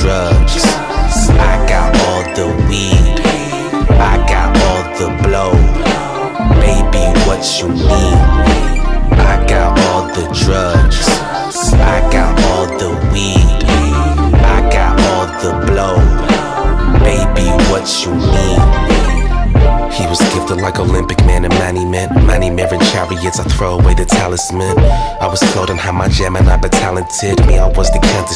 Drugs. I got all the weed. What you need? I got all the drugs. I got all the weed. I got all the blow. Baby, what you need? He was gifted like Olympic man and Manny man. Manny mirroring chariots, I throw away the talisman. I was floating, how my Gemini but talented. Me, I was the counter